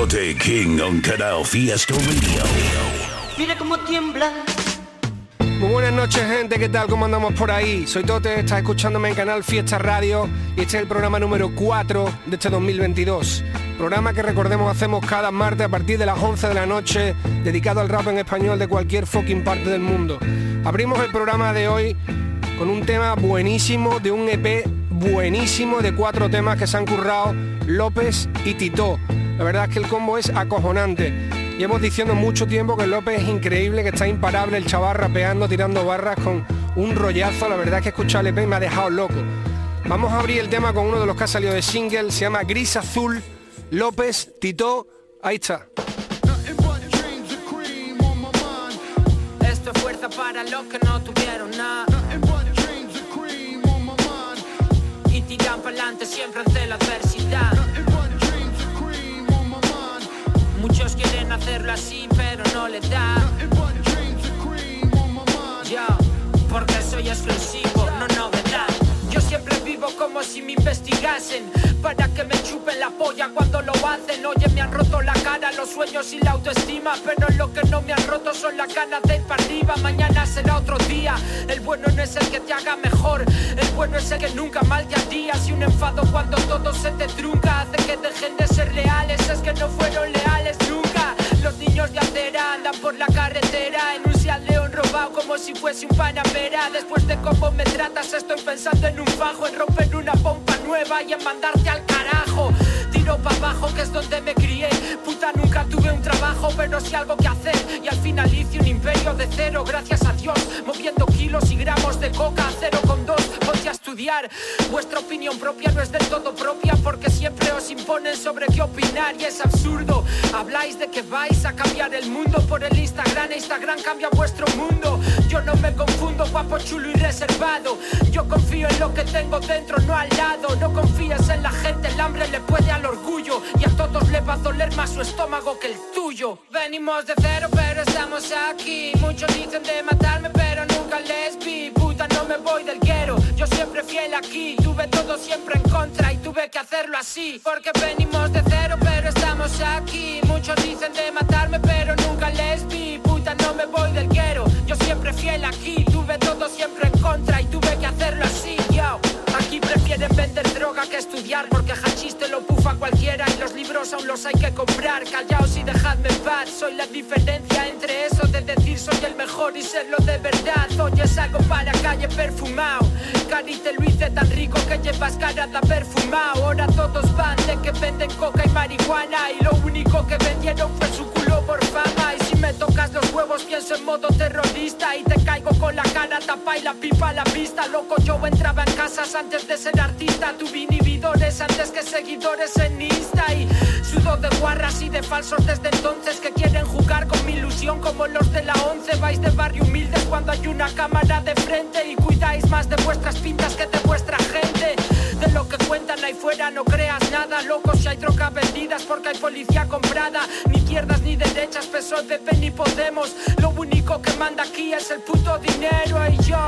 Tote King on Canal Fiesta Radio. Mira cómo tiembla. Muy buenas noches gente, ¿qué tal? ¿Cómo andamos por ahí? Soy Tote, estás escuchándome en Canal Fiesta Radio y este es el programa número 4 de este 2022. Programa que recordemos hacemos cada martes a partir de las 11 de la noche, dedicado al rap en español de cualquier fucking parte del mundo. Abrimos el programa de hoy con un tema buenísimo, de un EP buenísimo, de cuatro temas que se han currado López y Tito. La verdad es que el combo es acojonante. Llevo diciendo mucho tiempo que López es increíble, que está imparable, el chaval rapeando, tirando barras con un rollazo. La verdad es que escuchar el EP me ha dejado loco. Vamos a abrir el tema con uno de los que ha salido de single, se llama Gris Azul, López, Tito, ahí está. Esto es fuerza para los que no tuvieron nada. Y tiran para adelante siempre ante la adversidad. Hacerlo así, pero no les da. Yo, porque soy exclusivo, no novedad. Yo siempre vivo como si me investigasen Para que me chupen la polla cuando lo hacen Oye, me han roto la cara, los sueños y la autoestima Pero lo que no me han roto son las ganas de ir para arriba Mañana será otro día El bueno no es el que te haga mejor El bueno es el que nunca mal te días Y un enfado cuando todo se te trunca Hace que dejen de ser leales Es que no fueron leales Los niños de acera andan por la carretera. En un Seat León robado como si fuese un panamera. Después de cómo me tratas estoy pensando en un fajo En romper una pompa nueva y en mandarte al carajo Para abajo que es donde me crié. Puta nunca tuve un trabajo pero sí algo que hacer. Y al final hice un imperio de cero gracias a Dios. Moviendo kilos y gramos de coca a cero con dos. Ponte a estudiar. Vuestra opinión propia no es del todo propia Porque siempre os imponen sobre qué opinar Y es absurdo. Habláis de que vais a cambiar el mundo por el Instagram. Instagram cambia vuestro mundo. Yo no me confundo guapo, chulo y reservado. Yo confío en lo que tengo dentro, no al lado. No confíes en la gente, el hambre le puede al orgullo Y a todos le va a doler más su estómago que el tuyo. Venimos de cero pero estamos aquí. Muchos dicen de matarme pero nunca les vi. Puta no me voy del guero, yo siempre fiel aquí. Tuve todo siempre en contra y tuve que hacerlo así. Porque venimos de cero pero estamos aquí. Muchos dicen de matarme pero nunca les vi. Puta no me voy del guero, yo siempre fiel aquí. Tuve todo siempre en contra y tuve que hacerlo así Aquí prefieren vender droga que estudiar Porque hachís te lo pufa cualquiera Y los libros aún los hay que comprar. Callaos y dejadme en paz Soy la diferencia entre eso de decir soy el mejor y serlo de verdad. Hoy es algo para calle perfumado Cari te lo hice tan rico que llevas cara de perfumado Ahora todos van de que venden coca y marihuana Y lo único que vendieron fue su culo por fama. Y si me tocas los en modo terrorista Y te caigo con la cara tapa y la pipa a la vista Loco yo entraba en casas antes de ser artista. Tuve inhibidores antes que seguidores en Insta Y sudo de guarras y de falsos desde entonces Que quieren jugar con mi ilusión como los de la once. Vais de barrio humilde cuando hay una cámara de frente Y cuidáis más de vuestras pintas que de vuestra gente. De lo que cuentan ahí fuera no creas nada Loco si hay droga vendidas porque hay policía comprada izquierdas ni derechas, PSOE, ni Podemos. Lo único que manda aquí es el puto dinero. Y yo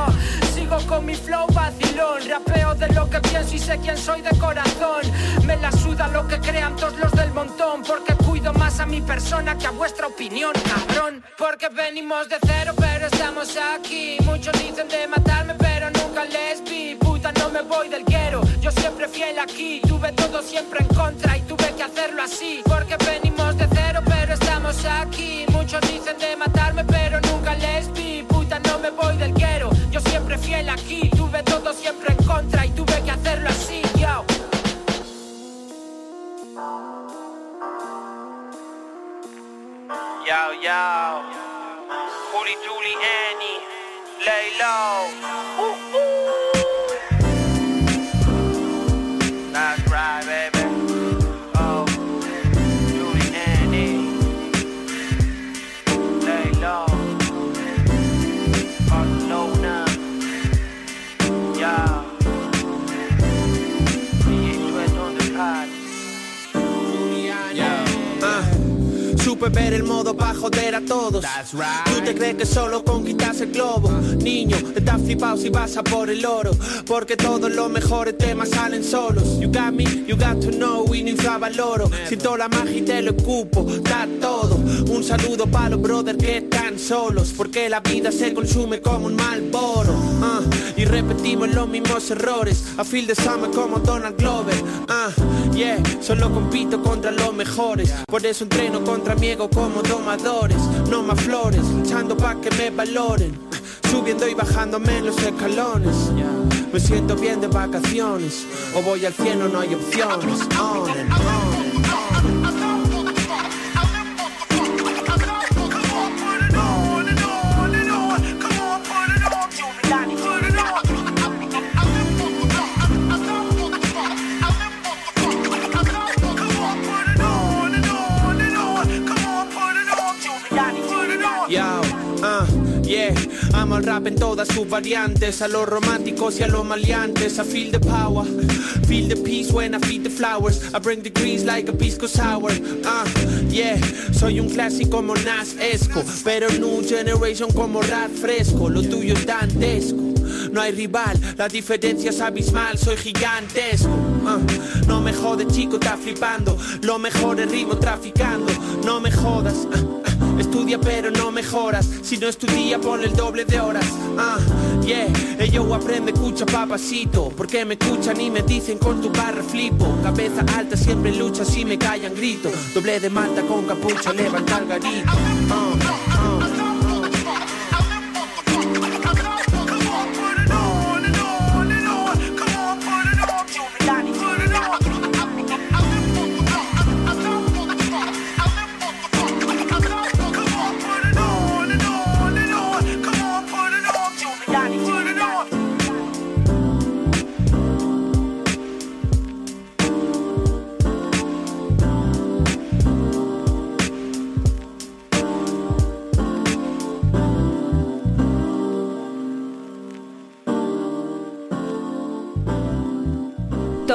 sigo con mi flow vacilón. Rapeo de lo que pienso y sé quién soy de corazón. Me la suda lo que crean todos los del montón Porque cuido más a mi persona que a vuestra opinión, cabrón. Porque venimos de cero pero estamos aquí. Muchos dicen de matarme pero nunca les vi. Puta no me voy del guero. Yo siempre fiel aquí, tuve todo siempre en contra y tuve que hacerlo así. Porque venimos de cero, aquí. Muchos dicen de matarme, pero nunca les vi. Puta, no me voy del guero. Yo siempre fiel aquí, tuve todo siempre en contra y tuve que hacerlo así, yo. Yo, yo. Hootie Dooley Annie. Lay low. Ooh, ooh. joder a todos. Tú te crees que solo conquistas el globo. Niño, estás flipado si vas a por el oro. Porque todos los mejores temas salen solos. You got me, you got to know, y no infravaloro. Siento la magia y te lo escupo, da todo. Un saludo para los brothers que están solos. Porque la vida se consume como un mal boro. ah, y repetimos los mismos errores. A feel the summer como Donald Glover. ah, yeah, solo compito contra los mejores. Por eso entreno contra mi ego como domadores. No más flores, luchando pa' que me valoren. Subiendo y bajándome en los escalones. Me siento bien de vacaciones. O voy al cielo, no hay opciones. On and on. El rap en todas sus variantes, a los románticos y a los maleantes. I feel the power, feel the peace when I feed the flowers. I bring the grease like a pisco sour. Uh, yeah, soy un clásico como Nas Esco, pero new generation como rap fresco. Lo tuyo es dantesco. No hay rival, la diferencia es abismal, soy gigantesco. Uh, no me jode, chico, está flipando. Lo mejor es ritmo traficando. No me jodas. uh, Estudia pero no mejoras. Si no estudia ponle el doble de horas. Ah, yeah. Ello aprende, escucha papacito. Porque me escuchan y me dicen con tu barra flipo Cabeza alta siempre lucha si me callan grito Doble de malta con capucha levanta el garito. Ah,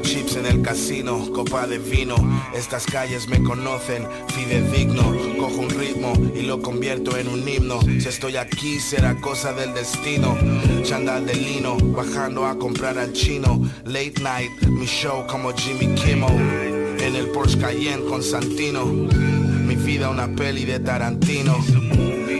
Chips en el casino, copa de vino. Estas calles me conocen, fidedigno. Cojo un ritmo y lo convierto en un himno. Si estoy aquí será cosa del destino. Chandal de lino, bajando a comprar al chino. Late night, mi show como Jimmy Kimmel. En el Porsche Cayenne con Santino. Mi vida una peli de Tarantino.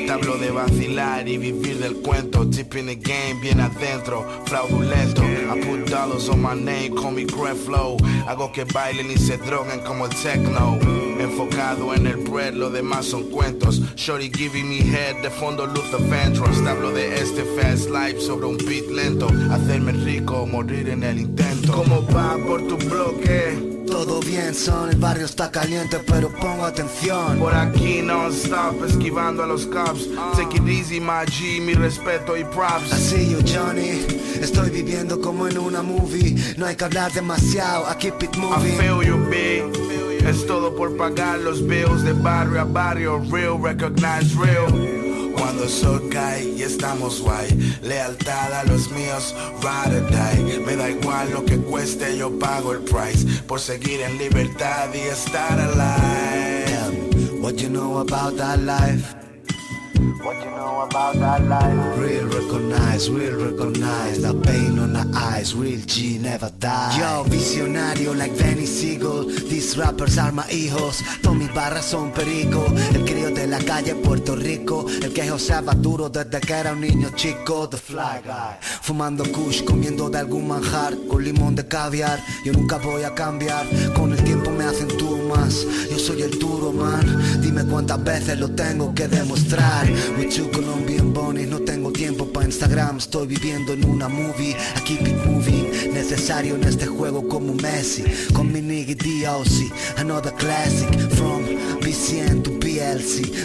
Te hablo de vacilar y vivir del cuento. Deep in the game, bien adentro, fraudulento. I put dollars on my name, call me Greg Flow. Hago que bailen y se droguen como el techno. Enfocado en el bread, lo demás son cuentos. Shorty giving me head, de fondo Luther Vandross. Te hablo de este fast life sobre un beat lento. Hacerme rico morir en el intento. ¿Cómo va por tu bloque? Todo bien, son, el barrio está caliente, pero pongo atención. Por aquí non stop, esquivando a los cops. Take it easy, my G, mi respeto y props. Así yo, Johnny, estoy viviendo como en una movie. No hay que hablar demasiado, I keep it I moving. feel you, big. Es todo por pagar los bills de barrio a barrio. Real, recognize real. Cuando el sol cae y estamos guay. Lealtad a los míos, ride or die. Me da igual lo que cueste, yo pago el price. Por seguir en libertad y estar alive. What you know about that life? What you know about that life? Real recognize, real recognize. The pain on the eyes, real G never die. Yo, visionario like Benny Siegel. These rappers are my hijos. Todas mis barras son perico El crío de la calle Puerto Rico. El que joseaba duro desde que era un niño chico. The fly guy. Fumando kush, comiendo de algún manjar Con limón de caviar. Yo nunca voy a cambiar. Con el me acentúo más. Yo soy el duro man. Dime cuántas veces lo tengo que demostrar. With two Colombian bunnies No tengo tiempo para Instagram. Estoy viviendo en una movie. I keep it moving. Necesario en este juego como Messi. Con mi nigga DOC Another classic From BCN to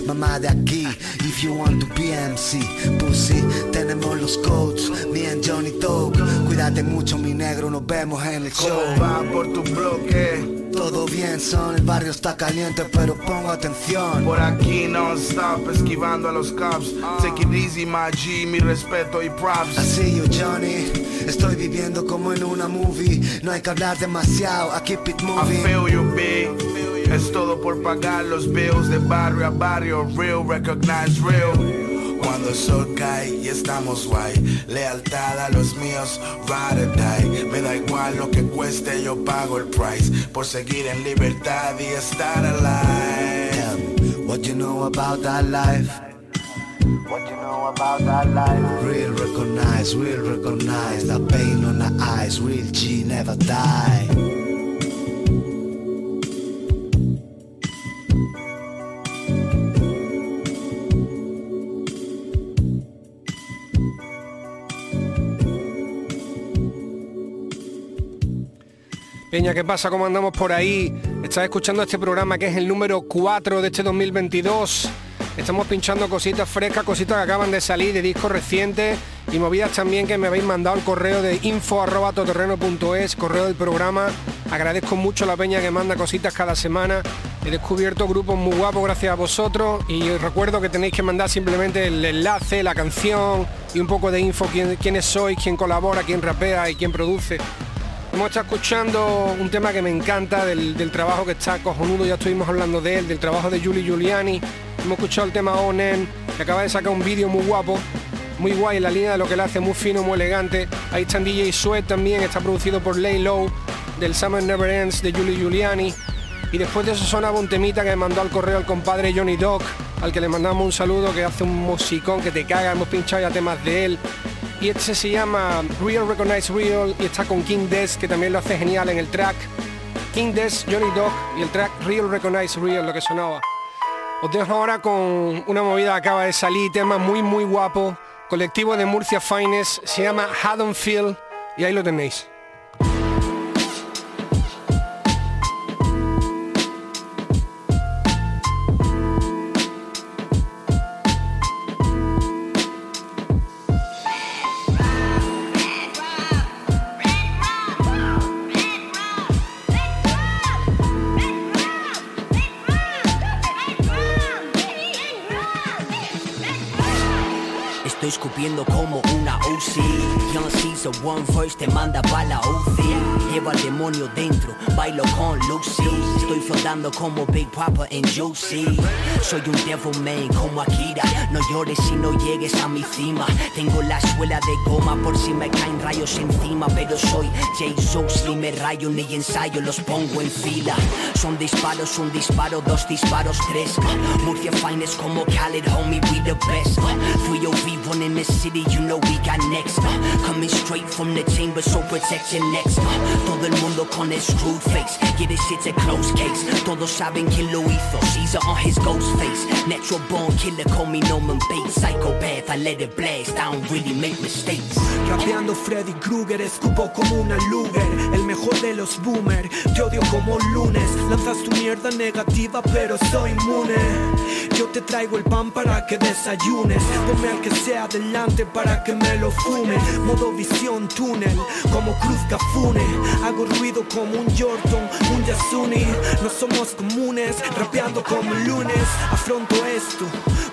Mamá de aquí, if you want to be MC, pussy, tenemos los codes, me and Johnny Talk, cuídate mucho mi negro, nos vemos en el show. ¿Cómo va por tu bloque? Todo bien son, el barrio está caliente, pero pongo atención. Por aquí non stop, esquivando a los cops. Take it easy, my G, mi respeto y props. Así yo Johnny, estoy viviendo como en una movie, no hay que hablar demasiado, I keep it I moving. feel you, big. Es todo por pagar los bills de barrio a barrio. Real, recognize real. Cuando el sol cae y estamos guay Lealtad a los míos, ride or die Me da igual lo que cueste, yo pago el price Por seguir en libertad y estar alive what you know about that life? What you know about that life? Real recognize, real recognize The pain on the eyes, real G never die Peña, ¿qué pasa? ¿Cómo andamos por ahí? Estás escuchando este programa que es el número 4 de este 2022. Estamos pinchando cositas frescas, cositas que acaban de salir de discos recientes y movidas también que me habéis mandado al correo de info.toterreno.es, correo del programa. Agradezco mucho a la peña que manda cositas cada semana. He descubierto grupos muy guapos gracias a vosotros y recuerdo que tenéis que mandar simplemente el enlace, la canción y un poco de info, quién, quiénes sois, quién colabora, quién rapea y quién produce. Hemos estado escuchando un tema que me encanta del, del trabajo que está cojonudo, ya estuvimos hablando de él, del trabajo de Julie Giuliani. Hemos escuchado el tema Onen, que acaba de sacar un vídeo muy guapo, muy guay en la línea de lo que le hace, muy fino, muy elegante. Ahí está en DJ Sweat también, está producido por Lay Low, del Summer Never Ends de Julie Giuliani. Y después de eso sonaba un temita que me mandó al correo el compadre Johnny Doc, al que le mandamos un saludo, que hace un musicón que te caga, hemos pinchado ya temas de él. Y este se llama Real Recognize Real y está con King Des, que también lo hace genial en el track. King Des, Johnny Dog y el track Real Recognize Real, lo que sonaba. Os dejo ahora con una movida que acaba de salir, tema muy muy guapo, colectivo de Murcia Finest, se llama Haddonfield y ahí lo tenéis. Estoy escupiendo como una OC Young Caesar One First te manda pa' la UCI Lleva al demonio dentro, bailo con Lucy. Estoy flotando como Big Papa en Juicy Soy un devil man como Akira. No llores si no llegues a mi cima. Tengo la suela de goma por si me caen rayos encima. Pero soy Jesus, ni me rayo ni ensayo Los pongo en fila. Son disparos, un disparo, dos disparos, tres. Murcia Finest como Khaled, homie, we the best. Uh, 3OV one in the city, you know we got next Uh, Coming straight from the chamber, so protect your Uh, Todo el mundo con el screwed face. Yeah, this shit's a close case. Todos saben quién lo hizo. Caesar on his ghost face. Natural born killer, call me Norman Bates. Psychopath, I let it blast. I don't really make mistakes. Rapeando Freddy Krueger, escupo como una Luger. El mejor de los boomer, te odio como lunes. Lanzas tu mierda negativa pero soy inmune. Yo te traigo el pan para que desayunes. Ponme al que sea delante para que me lo fume. Modo visión túnel, como Cruz Cafune. Hago ruido como un Jordan, un Yasuni. No somos comunes, rapeando como lunes. Afronto esto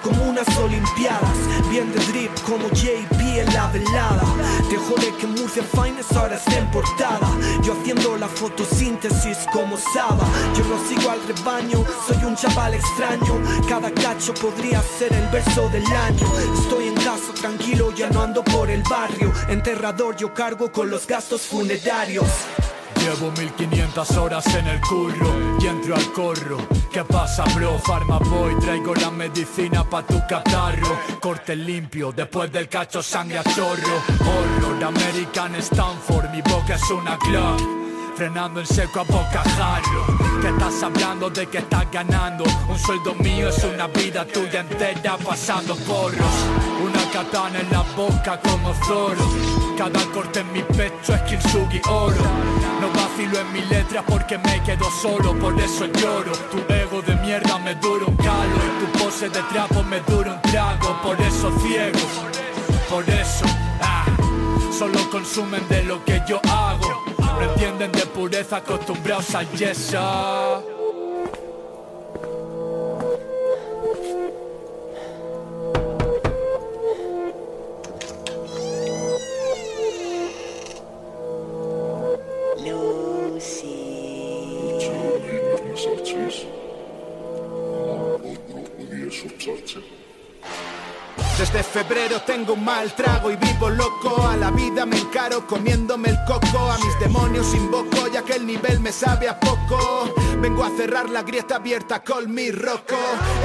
como unas olimpiadas. Bien de drip como JP en la velada. Te jode que Murcia Finest ahora está en portada. Yo haciendo la fotosíntesis como Saba. Yo no sigo al rebaño, soy un chaval extraño. Cada cacho podría ser el verso del año. Estoy tranquilo, ya no ando por el barrio Enterrador yo cargo con los gastos funerarios Llevo 1500 horas en el curro y entro al corro. ¿Qué pasa, bro? Pharma Boy, traigo la medicina pa' tu catarro. Corte limpio, después del cacho sangre a chorro. Horror, American Stanford, mi boca es una Glock. Frenando en seco a bocajarro Que estás hablando de que estás ganando Un sueldo mío es una vida tuya entera pasando porros Una katana en la boca como Zoro. Cada corte en mi pecho es Kintsugi oro. No vacilo en mi letra porque me quedo solo, por eso lloro. Tu ego de mierda me dura un calo y tu pose de trapo me dura un trago, por eso ciego. Por eso, ah, solo consumen de lo que yo hago. No entienden de pureza acostumbrados a yesa. Febrero tengo un mal trago y vivo loco. A la vida me encaro comiéndome el coco. A mis demonios invoco ya que el nivel me sabe a poco Vengo a cerrar la grieta abierta con mi roco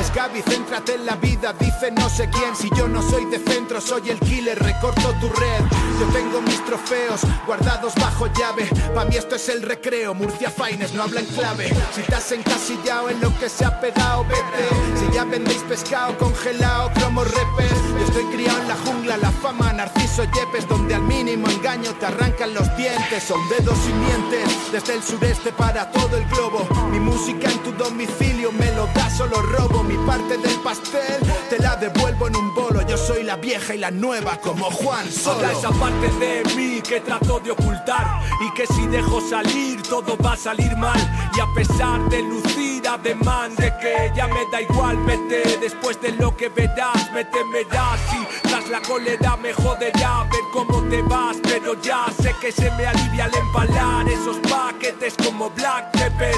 Scabi, céntrate en la vida, dice no sé quién. Si yo no soy de centro, soy el killer, recorto tu red. Yo tengo mis trofeos guardados bajo llave. Pa' mí esto es el recreo, Murcia Fines no habla en clave. Si estás encasillado en lo que se ha pegado, vete. Si ya vendéis pescado congelado, cromo repes yo estoy criado en la jungla, la fama, Narciso Yepes, donde al mínimo engaño te arrancan los dientes. Son dedos y mientes, desde el sureste para todo el globo. Mi música en tu domicilio me lo da, solo robo. Mi parte del pastel te la devuelvo en un bolo. Yo soy la vieja y la nueva, como Juan Solo. Esa parte de mí que trato de ocultar y que si dejo salir todo va a salir mal. Y a pesar de lucir ademán de que ya me da igual, vete después de lo que verás, me temerás y la cólera me joderá ver cómo te vas, pero ya sé que se me alivia al empalar esos paquetes como Black Tepes.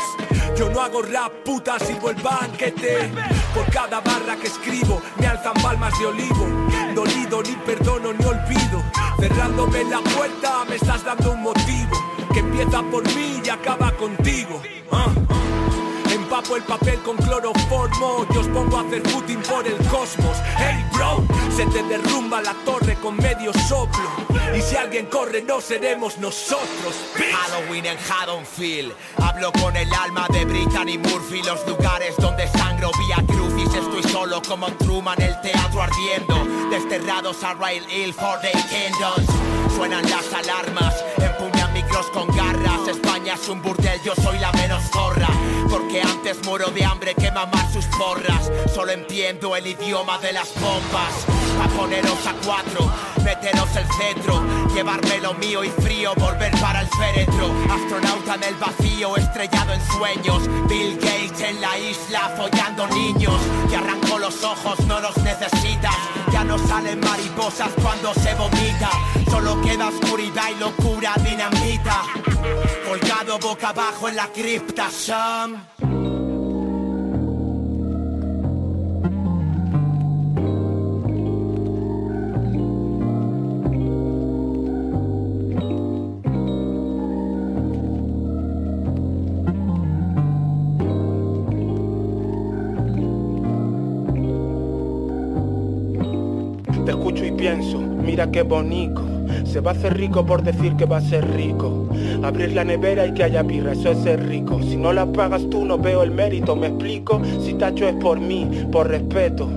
Yo no hago rap, puta, sirvo el banquete. Por cada barra que escribo me alzan palmas de olivo. Dolido, ni perdono, ni olvido. Cerrándome la puerta me estás dando un motivo que empieza por mí y acaba contigo. Ah. Empapo el papel con cloroformo. Y os pongo a hacer footing por el cosmos. Hey bro, se te derrumba la torre con medio soplo. Y si alguien corre, no seremos nosotros. Halloween en Haddonfield. Hablo con el alma de Brittany Murphy. Los lugares donde sangro vía crucis Estoy solo como Truman, el teatro ardiendo. Desterrados a Rail Hill for the Kingdoms. Suenan las alarmas, empuñan micros con garras España es un burdel, yo soy la menos zorra. Porque antes muero de hambre que mamar sus porras. Solo entiendo el idioma de las bombas A poneros a cuatro, meteros el centro Llevarme lo mío y frío, volver para el féretro. Astronauta en el vacío, estrellado en sueños. Bill Gates en la isla, follando niños. Que arranco los ojos, no los necesitas. Ya no salen mariposas cuando se vomita. Solo queda oscuridad y locura dinamita boca abajo en la cripta, Sam Te escucho y pienso, mira qué bonito. Se va a hacer rico por decir que va a ser rico. Abrir la nevera y que haya birra, eso es ser rico. Si no la pagas tú, no veo el mérito, me explico. Si tacho es por mí, por respeto.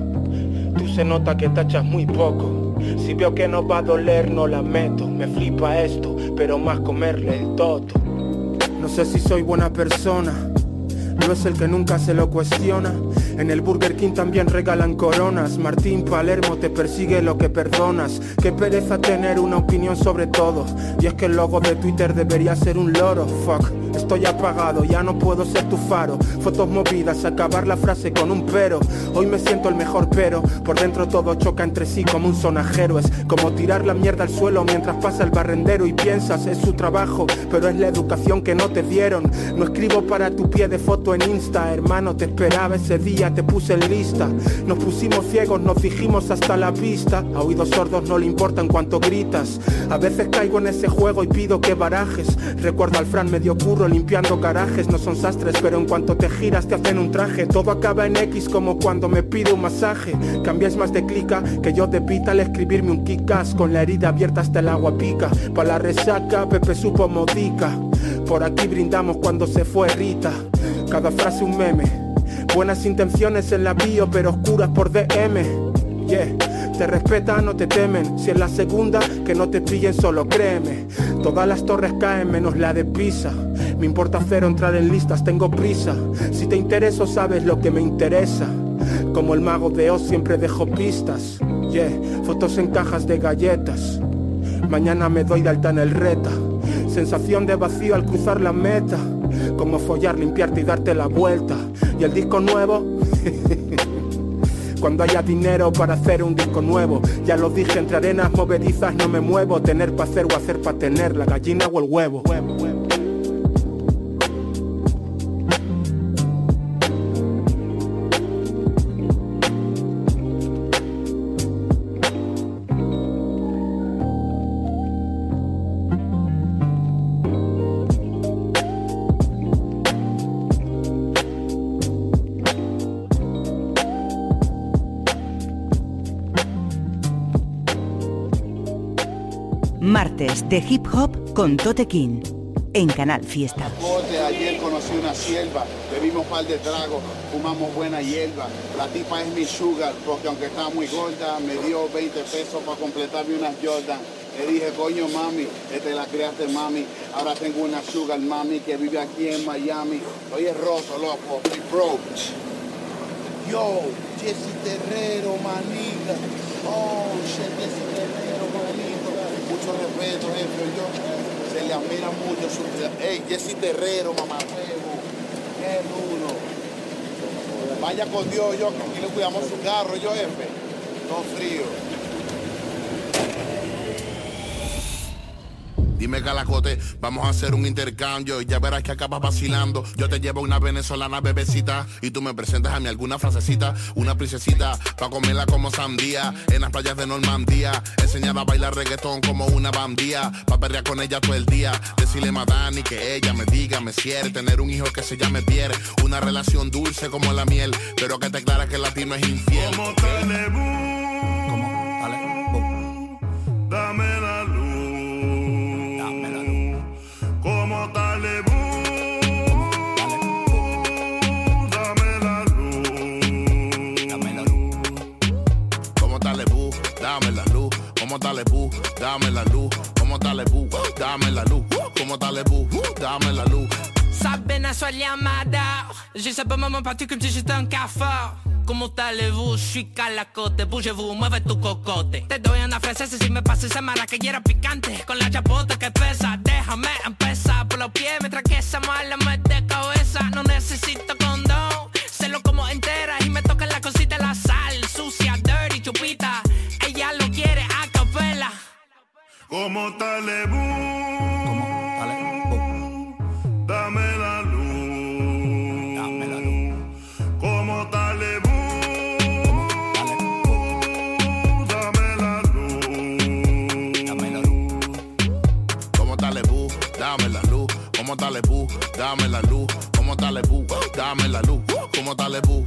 Tú se nota que tachas muy poco. Si veo que no va a doler, no la meto. Me flipa esto, pero más comerle el toto. No sé si soy buena persona. No es el que nunca se lo cuestiona. En el Burger King también regalan coronas. Martín Palermo te persigue lo que perdonas. Qué pereza tener una opinión sobre todo. Y es que el logo de Twitter debería ser un loro. Fuck, estoy apagado, ya no puedo ser tu faro. Fotos movidas, acabar la frase con un pero. Hoy me siento el mejor pero. Por dentro todo choca entre sí como un sonajero. Es como tirar la mierda al suelo mientras pasa el barrendero y piensas es su trabajo, pero es la educación que no te dieron. No escribo para tu pie de foto en Insta, hermano, te esperaba ese día, te puse en lista. Nos pusimos ciegos, nos dijimos hasta la vista. A oídos sordos no le importan cuánto gritas. A veces caigo en ese juego y pido que barajes. Recuerdo al Fran medio limpiando garajes. No son sastres, pero en cuanto te giras te hacen un traje. Todo acaba en X como cuando me pide un masaje. Cambias más de clica que yo de pita al escribirme un kikas. Con la herida abierta hasta el agua pica. Pa' la resaca, Pepe supo modica. Por aquí brindamos cuando se fue Rita. Cada frase un meme. Buenas intenciones en la bio, pero oscuras por DM. Yeah. Te respetan, no te temen. Si es la segunda, que no te pillen solo, créeme. Todas las torres caen menos la de Pisa. Me importa cero entrar en listas, tengo prisa. Si te intereso, sabes lo que me interesa. Como el mago de Oz siempre dejo pistas. Yeah, fotos en cajas de galletas. Mañana me doy de alta en el reta. Sensación de vacío al cruzar la meta. Como follar, limpiarte y darte la vuelta. Y el disco nuevo. Cuando haya dinero para hacer un disco nuevo. Ya lo dije, entre arenas movedizas no me muevo. Tener para hacer o hacer para tener. La gallina o el huevo. De Hip Hop con Tote King en Canal Fiesta. Ayer conocí una sierva, bebimos par de tragos, fumamos buena hierba. La tipa es mi sugar, porque aunque está muy gorda, me dio 20 pesos para completarme unas Jordan. Le dije, coño mami, este la creaste mami. Ahora tengo una sugar mami que vive aquí en Miami. Oye, Rosso, loco, mi bro. Yo, Jesse Terrero, manita. Oh, shit. Respeto. Yo, se le admira mucho su... Ey, Jesse Terrero, mamá huevo. Qué duro. Vaya con Dios, yo, que aquí le cuidamos su carro, yo, jefe. No frío. Dime Calacote, vamos a hacer un intercambio y ya verás que acabas vacilando. Yo te llevo una venezolana bebecita y tú me presentas a mí alguna frasecita, una princesita, pa' comerla como sandía, en las playas de Normandía, enseñada a bailar reggaetón como una bandía, pa' perrear con ella todo el día, decirle Madani que ella me diga, me quiere, tener un hijo que se llame Pierre, una relación dulce como la miel, pero que te aclara que el latino es infiel. Dame la luz. Como Talebú, dame la luz. Como Talebú, dame la luz. Sabine soit llamada. J'ai simplement parti comme si j'étais un cafard. ¿Cómo allez-vous? Je suis calacote, bougez-vous, mueve tu cocote. Te doy una francesa si me pasas esa maraquillera picante. Con la chapota que pesa, déjame empezar por los pies mientras que esa mala me de cabeza. No necesito Como Talebú, dame la luz. Dame la luz. Como Talebú, dame la luz. Como tal, dame la luz. Como Talebú, dame la luz. Como Talebú, dame la luz. Como Talebú,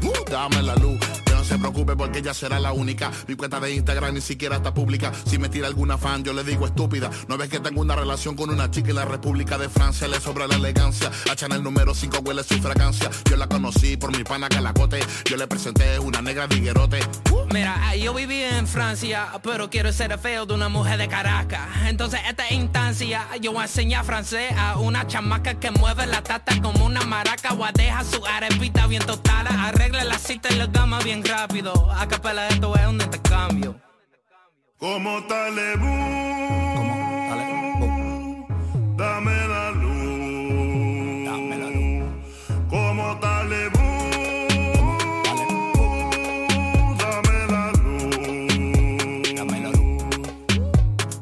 porque ella será la única. Mi cuenta de Instagram ni siquiera está pública. Si me tira alguna fan, yo le digo estúpida. No ves que tengo una relación con una chica en la República de Francia. Le sobra la elegancia. A Chanel número 5 huele su fragancia. Yo la conocí por mi pana Calacote. Yo le presenté una negra diguerote. Mira, yo viví en Francia, pero quiero ser feo de una mujer de Caracas. Entonces, esta instancia, yo voy a enseñar francés a una chamaca que mueve la tata como una maraca. O deja su arepita bien tostada. Arregla la cita y la gama bien rápido. A capela esto es un intercambio. Como Talebú, dame la luz. Dame la luz. Como Talebú, dame la luz. Dame la luz.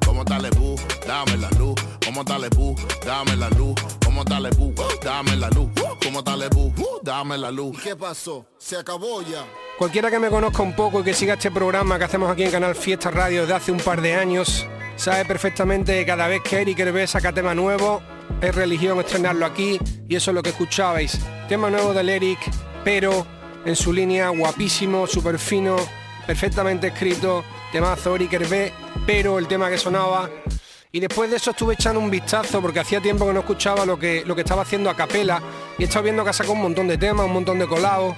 Como Talebú, dame la luz. Como Talebú, dame la luz. Como Talebú, dame la luz. Como Talebú, dame la luz. ¿Qué pasó? ¿Se acabó ya? Cualquiera que me conozca un poco y que siga este programa que hacemos aquí en Canal Fiesta Radio desde hace un par de años, sabe perfectamente que cada vez que Eric Hervé saca tema nuevo, es religión estrenarlo aquí y eso es lo que escuchabais. Tema nuevo del Eric, pero en su línea guapísimo, súper fino, perfectamente escrito, temazo Eric Hervé, pero el tema que sonaba. Y después de eso estuve echando un vistazo porque hacía tiempo que no escuchaba lo que, lo que estaba haciendo a capela y he estado viendo que ha sacado un montón de temas, un montón de colados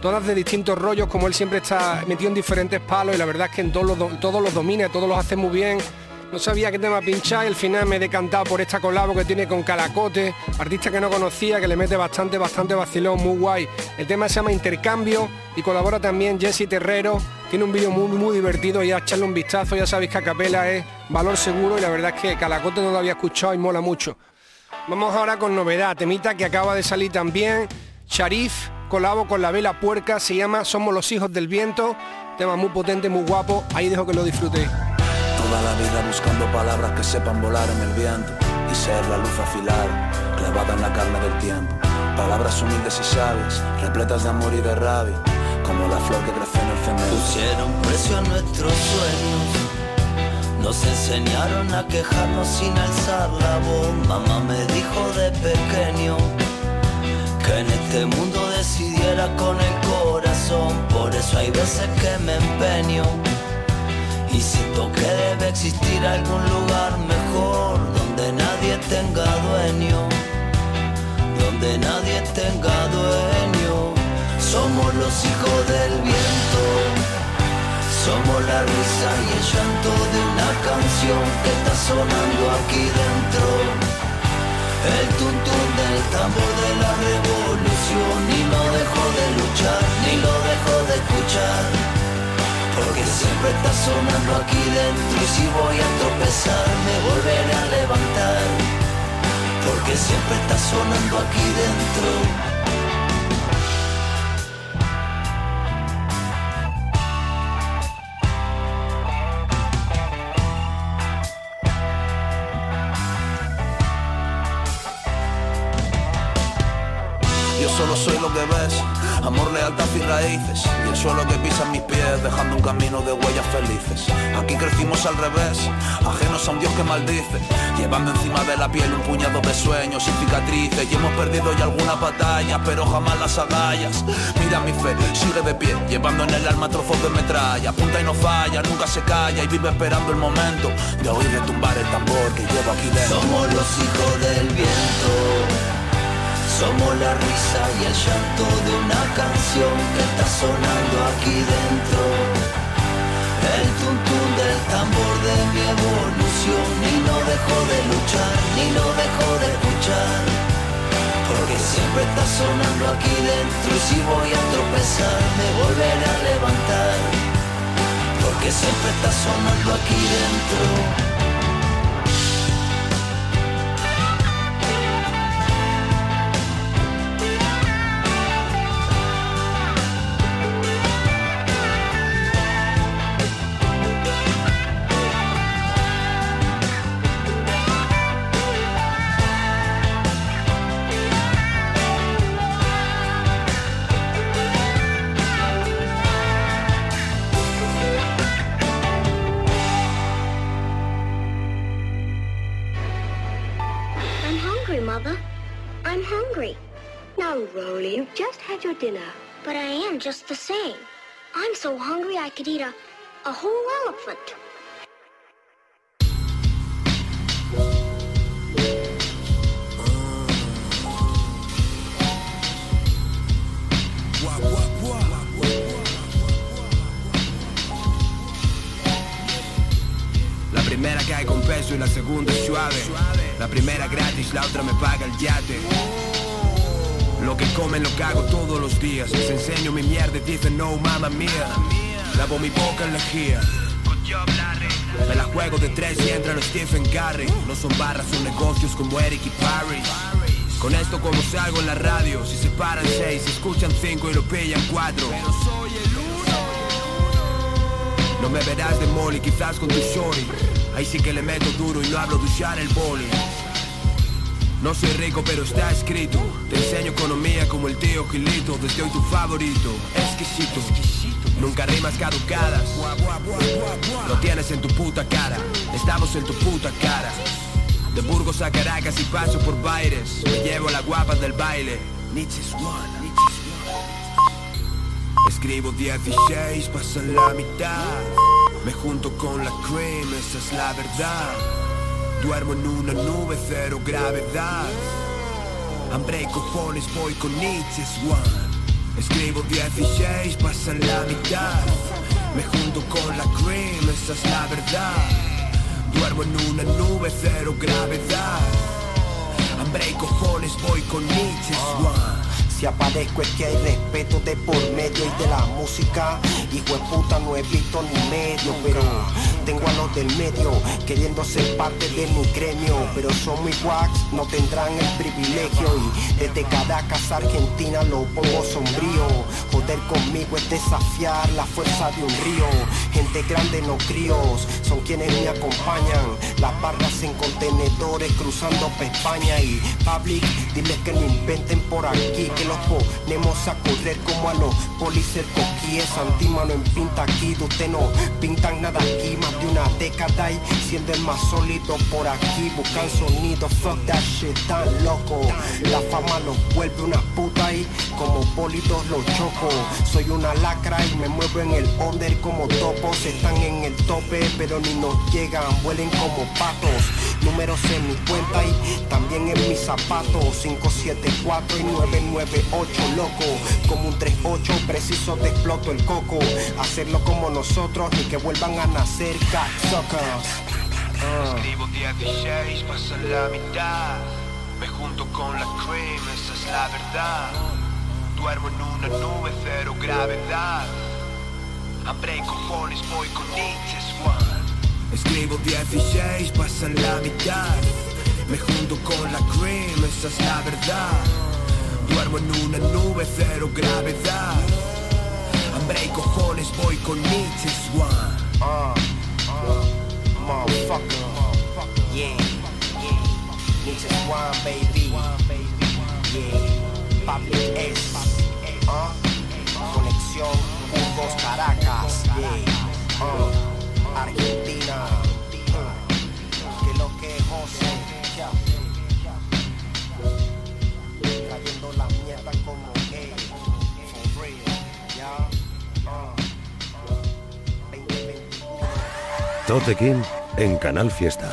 todas de distintos rollos, como él siempre está metido en diferentes palos y la verdad es que en todos los, do- todos los domina, todos los hace muy bien. No sabía qué tema pinchar y al final me he decantado por esta colabo que tiene con Calacote, artista que no conocía, que le mete bastante, bastante vacilón, muy guay. El tema se llama Intercambio y colabora también Jesse Terrero. Tiene un vídeo muy, muy divertido y a echarle un vistazo, ya sabéis que a capela es valor seguro y la verdad es que Calacote no lo había escuchado y mola mucho. Vamos ahora con novedad, temita que acaba de salir también. Sharif, colabo con la vela puerca, se llama Somos los hijos del viento. Tema muy potente, muy guapo. Ahí dejo que lo disfrutéis. Toda la vida buscando palabras que sepan volar en el viento y ser la luz afilada, clavada en la carne del tiempo. Palabras humildes y sabias, repletas de amor y de rabia, como la flor que crece en el cemento. Pusieron precio a nuestros sueños. Nos enseñaron a quejarnos sin alzar la voz. Mamá me dijo de pequeño que en este mundo decidiera con el corazón. Por eso hay veces que me empeño y siento que debe existir algún lugar mejor donde nadie tenga dueño, donde nadie tenga dueño. Somos los hijos del viento. Somos la risa y el llanto de una canción que está sonando aquí dentro. El tuntún del tambor de la revolución y no dejo de luchar, ni lo dejo de escuchar. Porque siempre está sonando aquí dentro y si voy a tropezar me volveré a levantar. Porque siempre está sonando aquí dentro. Solo soy lo que ves, amor, lealtad y raíces. Y el suelo que pisan mis pies, dejando un camino de huellas felices. Aquí crecimos al revés, ajenos a un Dios que maldice. Llevando encima de la piel un puñado de sueños y cicatrices. Y hemos perdido ya algunas batallas, pero jamás las agallas. Mira mi fe, sigue de pie, llevando en el alma trozos de metralla. Apunta y no falla, nunca se calla y vive esperando el momento de oír retumbar el tambor que llevo aquí dentro. Somos los hijos del viento. Somos la risa y el llanto de una canción que está sonando aquí dentro. El tuntún del tambor de mi evolución y no dejo de luchar, ni lo dejo de escuchar. Porque siempre está sonando aquí dentro y si voy a tropezar me volveré a levantar. Porque siempre está sonando aquí dentro. I could eat a, whole elephant. La primera cae con peso y la segunda es suave. La primera gratis, la otra me paga el yate. Lo que comen lo cago todos los días. Les enseño mi mierda y dicen no, mamá mía. Lavo mi boca en lejía. Me la juego de tres y entra los Stephen Curry. No son barras, son negocios como Eric y Paris. Con esto como salgo en la radio. Si se paran seis, si escuchan cinco y lo pillan cuatro. No me verás de molly, quizás con tu shorty Ahí sí que le meto duro y no hablo de usar el boli No soy rico pero está escrito Te enseño economía como el tío Gilito Desde hoy tu favorito, exquisito Nunca rimas caducadas. Lo tienes en tu puta cara. Estamos en tu puta cara. De Burgos a Caracas y paso por Baires. Me llevo la guapa del baile. Escribo 16, pasa la mitad. Me junto con la cream, esa es la verdad. Duermo en una nube, cero gravedad. Hambre y cojones, voy con Nietzsche's one Escribo 16, pasan la mitad. Me junto con la cream, esa es la verdad. Duermo en una nube, cero gravedad. Hambre y cojones, voy con Nietzsche, Swan. Si aparezco es que hay respeto de por medio y de la música. Hijo de puta, no he visto ni medio, pero tengo a los del medio queriendo ser parte de mi gremio. Pero son muy wax, no tendrán el privilegio. Y desde Caracas, Argentina, lo pongo sombrío. Joder conmigo es desafiar la fuerza de un río. Gente grande, no críos, son quienes me acompañan. Las barras en contenedores cruzando pa' España. Y public, diles que no inventen por aquí. Que los ponemos a correr como a los policer coquíes Antímano en pinta aquí, de usted no pintan nada aquí Más de una década y siendo el más sólido por aquí Buscan sonido, fuck that shit, tan loco. La fama los vuelve una puta y como bólidos los choco. Soy una lacra y me muevo en el under como topos. Están en el tope pero ni nos llegan, vuelen como patos Números en mi cuenta y también en mis zapatos 574 y 998 loco Como un 38 preciso te exploto el coco Hacerlo como nosotros ni que vuelvan a nacer cocksuckers Ah. Escribo 16, pasan la mitad. Me junto con la cream, esa es la verdad. Duermo en una nube, cero gravedad. Hambre y cojones, voy con Nietzsche, Swan. Escribo 16, pasan la mitad. Me junto con la cream, esa es la verdad. Duermo en una nube, cero gravedad. Hambre y cojones, voy con Nietzsche, Swan. Ah, motherfucker. Yeah, yeah. Nietzsche Swan, baby. Yeah, Public S. Ah, Conexión Burgos, Caracas. Yeah, ah, Argentina. Ah, Que lo que es José. Ya. Trayendo la mierda como hey, for real. Ya, ah. Tote King en Canal Fiesta.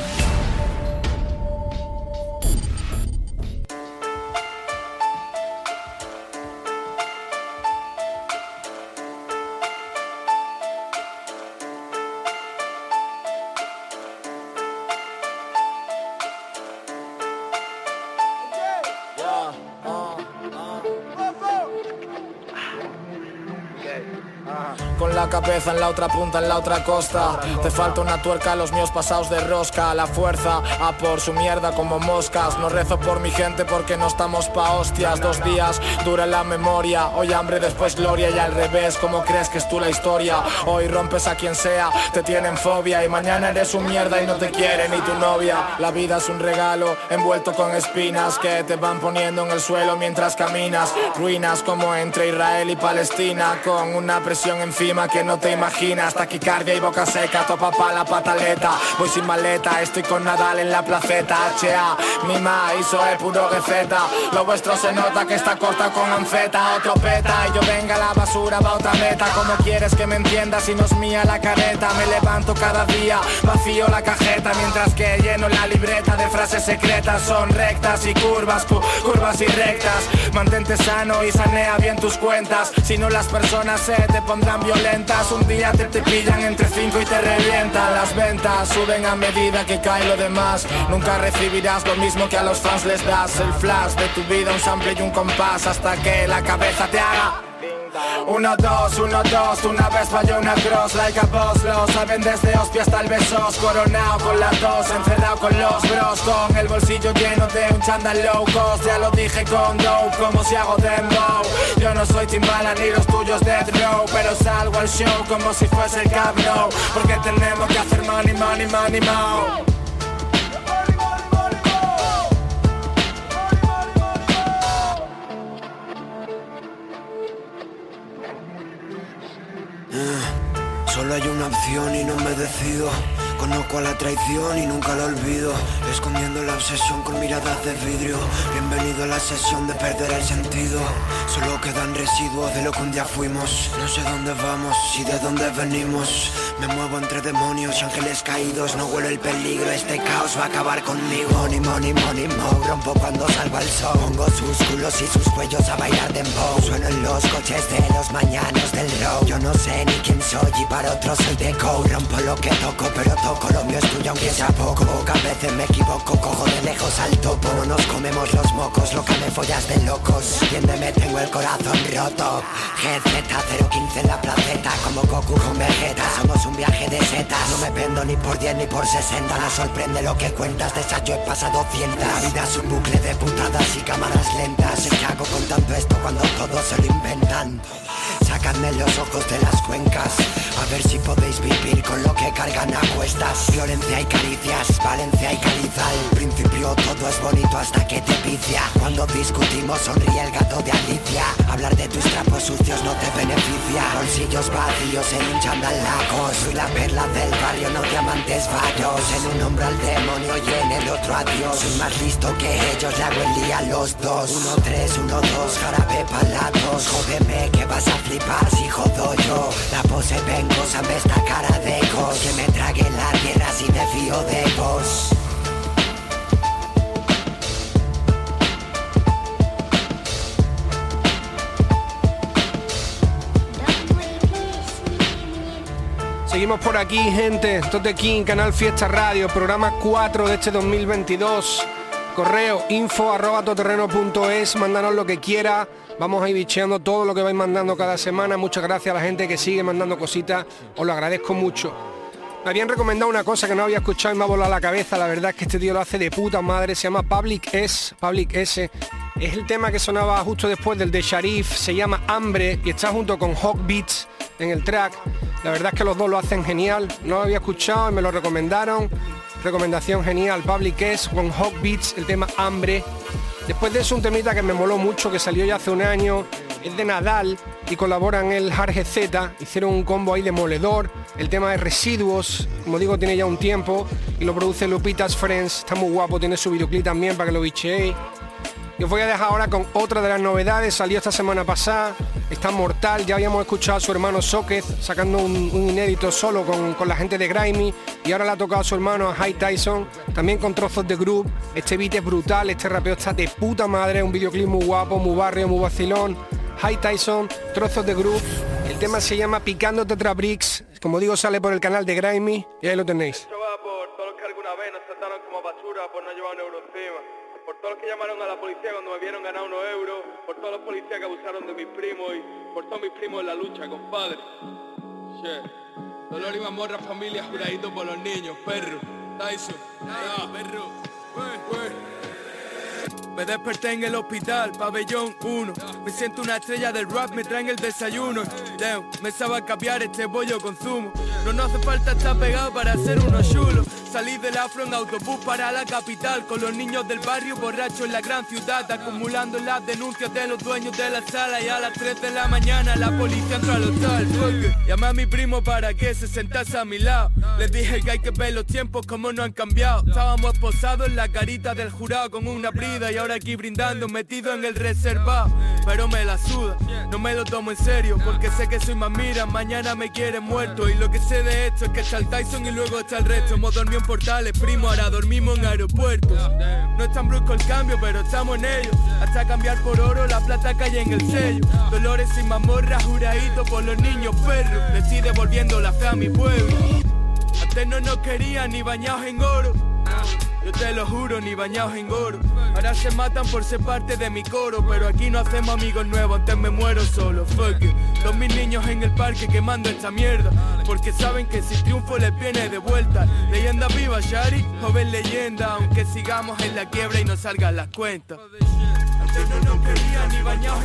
La otra punta, en la otra costa. Te falta una tuerca, los míos pasados de rosca. La fuerza, a por su mierda como moscas. No rezo por mi gente porque no estamos pa' hostias. Dos días, dura la memoria Hoy hambre, después gloria. Y al revés ¿Cómo crees que es tú la historia? Hoy rompes a quien sea, te tienen fobia. Y mañana eres un mierda y no te quiere ni tu novia. La vida es un regalo envuelto con espinas Que te van poniendo en el suelo mientras caminas. Ruinas como entre Israel y Palestina Con una presión encima que no te imaginas Taquicardia y boca seca, topa pa' la pataleta. Voy sin maleta, estoy con Nadal en la placeta. H.A. Mi maíz es puro receta. Lo vuestro se nota que está corta con anfeta Otro peta y yo venga a la basura va otra meta. Como quieres que me entiendas si no es mía la careta. Me levanto cada día, vacío la cajeta. Mientras que lleno la libreta de frases secretas. Son rectas y curvas, cu- curvas y rectas. Mantente sano y sanea bien tus cuentas. Si no las personas se te pondrán violentas. Un día te, pillan entre cinco y te revientan. Las ventas suben a medida que cae lo demás. Nunca recibirás lo mismo que a los fans les das. El flash de tu vida, un sample y un compás Hasta que la cabeza te haga uno, dos, uno, dos, una vez falló una cross like a boss Lo saben desde hostia hasta el besos Coronado con las dos, encerrado con los bros Con el bolsillo lleno de un chándal low cost Ya lo dije con dope, como si hago dembow. Yo no soy Timbala ni los tuyos death row Pero salgo al show como si fuese el cabrón Porque tenemos que hacer money, money, money, mo hay una opción y no me decido. Conozco a la traición y nunca la olvido. Escondiendo la obsesión con miradas de vidrio. Bienvenido a la sesión de perder el sentido. Solo quedan residuos de lo que un día fuimos. No sé dónde vamos y de dónde venimos. Me muevo entre demonios y ángeles caídos. No huelo el peligro, este caos va a acabar conmigo. Money, money, money, mo Rompo cuando salva el sol. Pongo sus culos y sus cuellos a bailar dembow. Sueno en los coches de los mañanos del road Yo no sé ni quién soy y para otros soy de go. Rompo lo que toco pero toco lo mío es tuyo aunque sea poco. A veces me equivoco, cojo de lejos al topo. No nos comemos los mocos, lo que me follas de locos. Entiéndeme, tengo el corazón roto. GZ 015 en la placeta. Como Goku con Vegeta Somos un viaje de setas. No me vendo ni por 10 ni por 60 No sorprende lo que cuentas, de esas he pasado cientas. La vida es un bucle de putadas y cámaras lentas. ¿Qué hago con tanto esto cuando todos se lo inventan? Sacadme los ojos de las cuencas A ver si podéis vivir con lo que cargan a cuestas. Florencia y caricias, Valencia y caliza Al principio todo es bonito hasta que te picia. Cuando discutimos sonríe el gato de Alicia. Hablar de tus trapos sucios no te beneficia. Bolsillos vacíos en un chandal laco Soy la perla del barrio, no diamantes varios En un hombro al demonio y en el otro a Dios Soy más listo que ellos, le hago el día a los dos. Uno, tres, uno, dos, jarabe palatos Jódeme que vas a flipar si jodo yo La pose vengo, me esta cara de cos Que me trague la tierra si me fío de vos Seguimos por aquí, gente. Tote King, Canal Fiesta Radio, programa 4 de este 2022. Correo info arroba todoterreno.es, mándanos lo que quiera. Vamos a ir bicheando todo lo que vais mandando cada semana. Muchas gracias a la gente que sigue mandando cositas. Os lo agradezco mucho. Me habían recomendado una cosa que no había escuchado y me ha volado la cabeza. La verdad es que este tío lo hace de puta madre. Se llama Public S. Public S. Es el tema que sonaba justo después del de Sharif. Se llama Hambre y está junto con Hawk Beats en el track. La verdad es que los dos lo hacen genial. No lo había escuchado y me lo recomendaron. Recomendación genial. Public S con Hawk Beats, el tema Hambre. Después de eso un temita que me moló mucho, que salió ya hace un año, es de Nadal y colaboran el Hard GZ, hicieron un combo ahí demoledor, el tema de residuos, como digo, tiene ya un tiempo y lo produce Lupitas Friends, está muy guapo, tiene su videoclip también para que lo bicheéis. Y os voy a dejar ahora con otra de las novedades, salió esta semana pasada, está mortal, ya habíamos escuchado a su hermano Socket sacando un, inédito solo con, con, la gente de Grimy y ahora le ha tocado a su hermano a High Tyson, también con trozos de groove, este beat es brutal, este rapeo está de puta madre, un videoclip muy guapo, muy barrio, muy vacilón, High Tyson, trozos de groove, el tema se llama Picando Tetra Bricks, como digo sale por el canal de Grimy y ahí lo tenéis. Esto va por todos los que alguna vez nos trataron como basura por no llevar un euro encima por todos los que llamaron a la policía cuando me vieron ganar unos euros, por todos los policías que abusaron de mis primos y por todos mis primos en la lucha, compadre. Che. Dolor y mamorra, familia, juradito por los niños, perro. Tyson, perro. Me desperté en el hospital, pabellón 1 Me siento una estrella del rap, me traen el desayuno Damn, me sabe cambiar este bollo consumo No nos hace falta estar pegado para hacer unos chulos Salí del afro en autobús para la capital Con los niños del barrio borrachos en la gran ciudad Acumulando las denuncias de los dueños de la sala Y a las 3 de la mañana la policía entró al hotel Llamé a mi primo para que se sentase a mi lado. Les dije que hay que ver los tiempos como no han cambiado. Estábamos posados en la carita del jurado con una brida Y ahora aquí brindando metido en el reservado. Pero me la suda, no me lo tomo en serio Porque sé que soy más mira, mañana me quiere muerto. Y lo que sé de esto es que está el Tyson y luego está el resto. Hemos dormido portales, primo, ahora dormimos en aeropuertos. No es tan brusco el cambio, pero estamos en ello. Hasta cambiar por oro, la plata cae en el sello. Dolores y mamorra, juradito por los niños perros. Le estoy devolviendo la fe a mi pueblo Antes no nos querían ni bañados en oro yo te lo juro, ni bañados en oro. Ahora se matan por ser parte de mi coro, pero aquí no hacemos amigos nuevos, antes me muero solo. Fuck it. Dos mil niños en el parque quemando esta mierda, porque saben que si triunfo les viene de vuelta. Leyenda viva, Shari, joven leyenda, aunque sigamos en la quiebra y no salgan las cuentas. Antes no nos querían ni bañados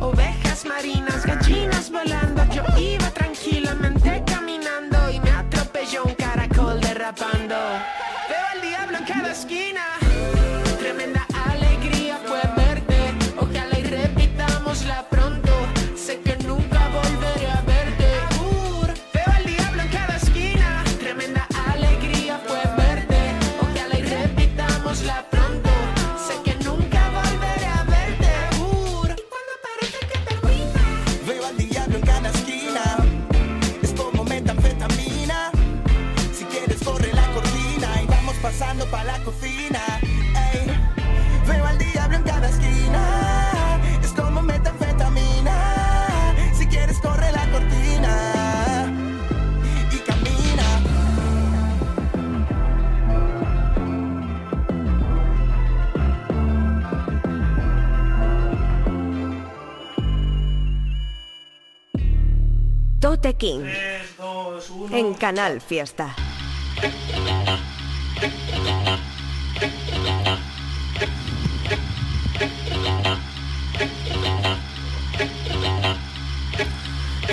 Ovejas marinas, gallinas volando. King. En Canal Fiesta.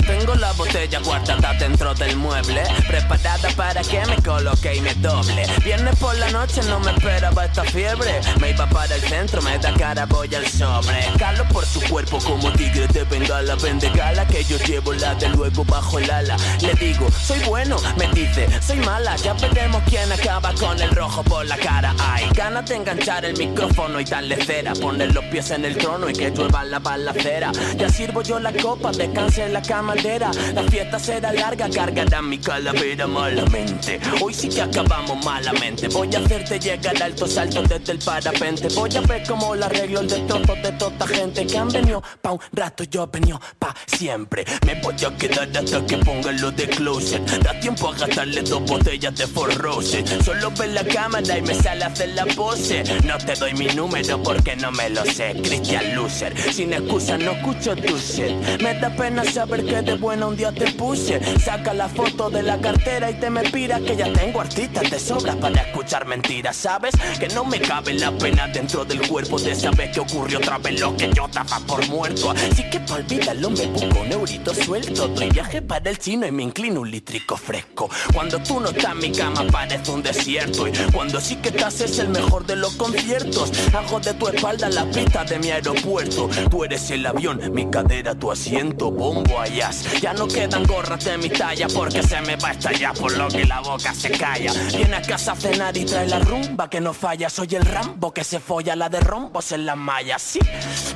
Tengo la botella guardada dentro del mueble Preparada para que me coloque y me doble. Viernes por la noche no me esperaba esta fiebre. Me iba para el centro, me da cara, voy al sobre. Calo por su cuerpo como tigre de bengala Vende gala que yo llevo la de luego bajo el ala. Le digo, soy bueno, me dice, soy mala Ya veremos quién acaba con el rojo por la cara. Hay ganas de enganchar el micrófono y darle cera. Poner los pies en el trono y que llueva la balacera. Ya sirvo yo la copa, descanse en la camaldera. La fiesta será larga, cargará mi calavera malamente Hoy sí que acabamos malamente. Voy a hacerte llegar alto salto desde el parapente. Voy a ver cómo la arreglo el destrozo de toda gente Que han venido pa' un rato, yo he venido pa' siempre. Me voy a quedar hasta que pongan lo de closet. Da tiempo a gastarle dos botellas de Four Roses Solo ve la cámara y me sale a hacer la pose. No te doy mi número porque no me lo sé Christian Loser, sin excusa no escucho tu shit. Me da pena saber que de buena un día te puse. Saca la foto de la cartera y te me pira Que ya tengo artistas de sobra para escuchar mentiras ¿Sabes? Que no me cabe la pena dentro del cuerpo De saber que ocurrió otra vez lo que yo daba por muerto. Así que pa' olvidarlo me busco un eurito suelto Doy viaje para el chino y me inclino un litrico fresco. Cuando tú no estás mi cama parece un desierto. Y cuando sí que estás es el mejor de los conciertos. Hago de tu espalda la pista de mi aeropuerto. Tú eres el avión, mi cadera, tu asiento, bombo allá. Ya no quedan gorras de mi talla porque se me va a estallar Por lo que la boca se calla. Viene a casa a cenar y trae la rumba que no falla. Soy el Rambo que se folla la de rombos en las mallas Sí,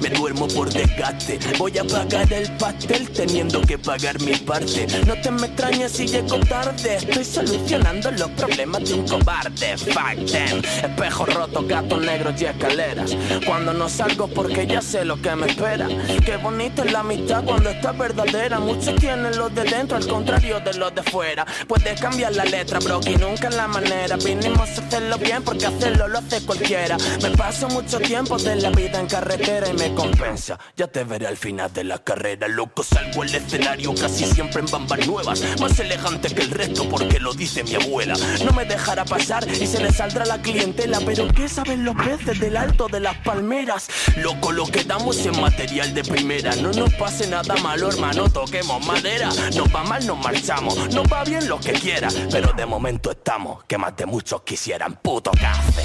me duermo por desgaste. Voy a pagar el pastel teniendo que pagar mi parte. No te me extrañes si llego tarde. Estoy solucionando los problemas de un cobarde. Fuck them. Espejo roto, gatos negros y escaleras. Cuando no salgo porque ya sé lo que me espera. Qué bonita es la amistad cuando está verdadera. Muchos tienen los de dentro al contrario de los de fuera. Puedes cambiar la letra, bro, y nunca la manera. Vinimos a hacerlo bien porque hacerlo lo hace cualquiera. Me paso mucho tiempo de la vida en carretera y me compensa. Ya te veré al final de la carrera, loco. Salgo al escenario casi siempre en bambas nuevas. Más elegante que el resto porque lo dice mi abuela. No me dejará pasar y se le saldrá la clientela. Pero ¿qué saben los peces del alto de las palmeras? Loco, lo que damos es material de primera. No nos pase nada malo, hermano, toquemos madera. Nos va mal, nos marchamos. Nos va bien lo que quiera. Pero de momento estamos, que más de muchos quisieran. Puto café.